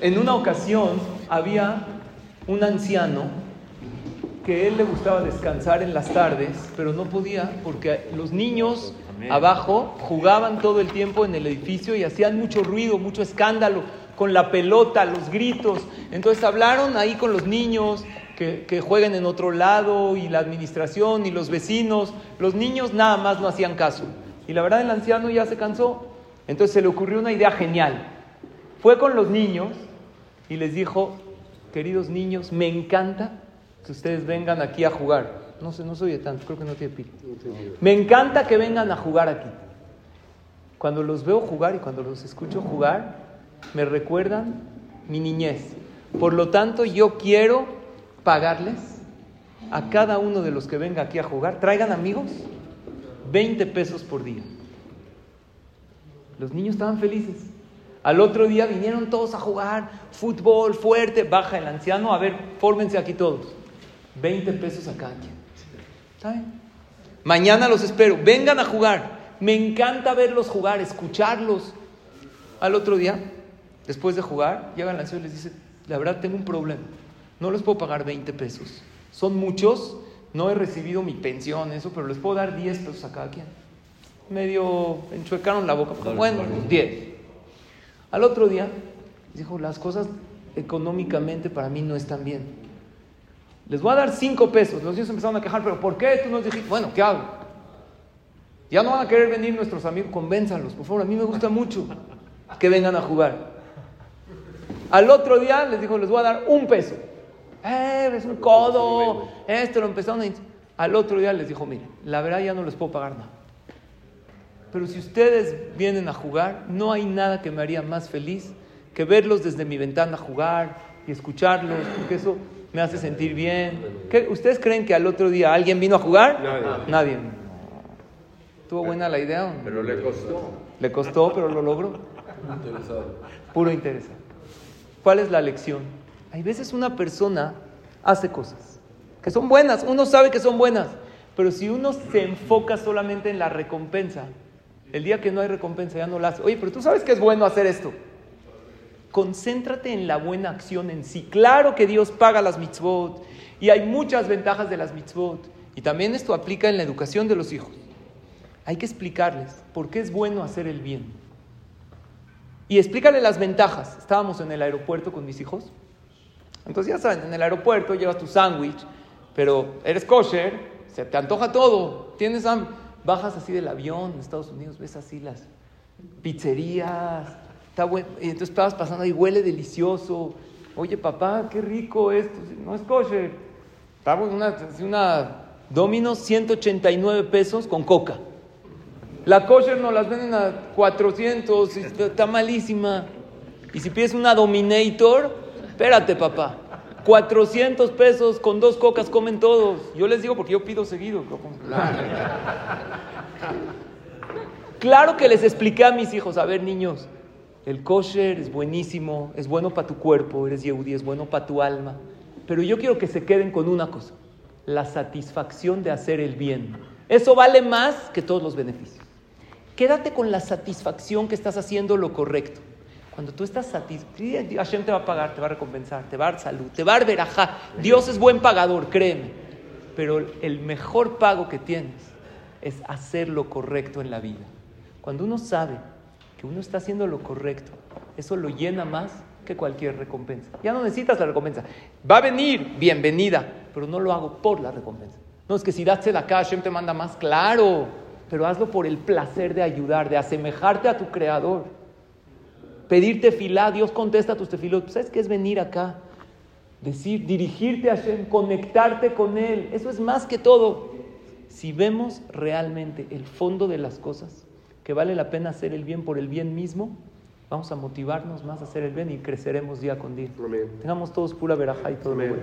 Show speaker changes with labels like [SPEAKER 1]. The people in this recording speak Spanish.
[SPEAKER 1] En una ocasión había un anciano que él le gustaba descansar en las tardes, pero no podía porque los niños abajo jugaban todo el tiempo en el edificio y hacían mucho ruido, mucho escándalo con la pelota, los gritos. Entonces hablaron ahí con los niños que, que jueguen en otro lado y la administración y los vecinos. Los niños nada más no hacían caso. Y la verdad el anciano ya se cansó. Entonces se le ocurrió una idea genial. Fue con los niños y les dijo, queridos niños, me encanta que ustedes vengan aquí a jugar. No sé, no soy de tanto, creo que no tiene pila. Me encanta que vengan a jugar aquí. Cuando los veo jugar y cuando los escucho jugar, me recuerdan mi niñez. Por lo tanto, yo quiero pagarles a cada uno de los que venga aquí a jugar, traigan amigos, 20 pesos por día. Los niños estaban felices. Al otro día vinieron todos a jugar fútbol fuerte, baja el anciano, a ver, fórmense aquí todos. 20 pesos a cada quien. ¿Saben? Mañana los espero, vengan a jugar. Me encanta verlos jugar, escucharlos. Al otro día, después de jugar, llega el anciano y les dice, la verdad tengo un problema. No les puedo pagar 20 pesos. Son muchos, no he recibido mi pensión, eso, pero les puedo dar 10 pesos a cada quien. Medio enchuecaron la boca. Bueno, 10. Al otro día, dijo, las cosas económicamente para mí no están bien. Les voy a dar 5 pesos. Los niños empezaron a quejar, pero ¿por qué tú nos dijiste? Bueno, ¿qué hago? Ya no van a querer venir nuestros amigos, convénzanlos, por favor, a mí me gusta mucho que vengan a jugar. Al otro día les dijo, les voy a dar un peso. Eh, es un codo, esto lo empezaron a... Al otro día les dijo, mire, la verdad ya no les puedo pagar nada. Pero si ustedes vienen a jugar, no hay nada que me haría más feliz que verlos desde mi ventana jugar y escucharlos, porque eso me hace sentir bien. ¿Qué, ¿Ustedes creen que al otro día alguien vino a jugar?
[SPEAKER 2] Nadie.
[SPEAKER 1] Nadie. ¿Tuvo buena la idea?
[SPEAKER 2] Pero le costó.
[SPEAKER 1] Le costó, pero lo logró. Puro interés. ¿Cuál es la lección? Hay veces una persona hace cosas que son buenas, uno sabe que son buenas, pero si uno se enfoca solamente en la recompensa, el día que no hay recompensa ya no la hace. Oye, pero tú sabes que es bueno hacer esto. Concéntrate en la buena acción en sí. Claro que Dios paga las mitzvot y hay muchas ventajas de las mitzvot. Y también esto aplica en la educación de los hijos. Hay que explicarles por qué es bueno hacer el bien. Y explícale las ventajas. Estábamos en el aeropuerto con mis hijos. Entonces ya saben, en el aeropuerto llevas tu sándwich, pero eres kosher, se te antoja todo. Tienes hambre. Bajas así del avión en Estados Unidos, ves así las pizzerías. Está bueno. Y entonces estabas pasando ahí, huele delicioso. Oye, papá, qué rico esto. No es kosher. Estaba una, una Domino 189 pesos con coca. La kosher nos las venden a 400, y está malísima. Y si pides una Dominator, espérate, papá. 400 pesos con dos cocas comen todos. Yo les digo porque yo pido seguido. Claro que les expliqué a mis hijos, a ver niños, el kosher es buenísimo, es bueno para tu cuerpo, eres yehudi, es bueno para tu alma. Pero yo quiero que se queden con una cosa, la satisfacción de hacer el bien. Eso vale más que todos los beneficios. Quédate con la satisfacción que estás haciendo lo correcto. Cuando tú estás satisfecho, Hashem te va a pagar, te va a recompensar, te va a dar salud, te va a dar verajá. Dios es buen pagador, créeme. Pero el mejor pago que tienes es hacer lo correcto en la vida. Cuando uno sabe que uno está haciendo lo correcto, eso lo llena más que cualquier recompensa. Ya no necesitas la recompensa. Va a venir, bienvenida, pero no lo hago por la recompensa. No, es que si das acá, Hashem te manda más, claro, pero hazlo por el placer de ayudar, de asemejarte a tu creador. Pedirte filá, Dios contesta a tus tefilot. ¿Sabes qué es venir acá? Decir, dirigirte a Hashem, conectarte con Él. Eso es más que todo. Si vemos realmente el fondo de las cosas, que vale la pena hacer el bien por el bien mismo, vamos a motivarnos más a hacer el bien y creceremos día con día.
[SPEAKER 2] Amén.
[SPEAKER 1] Tengamos todos pura verajá y todo
[SPEAKER 2] Amén.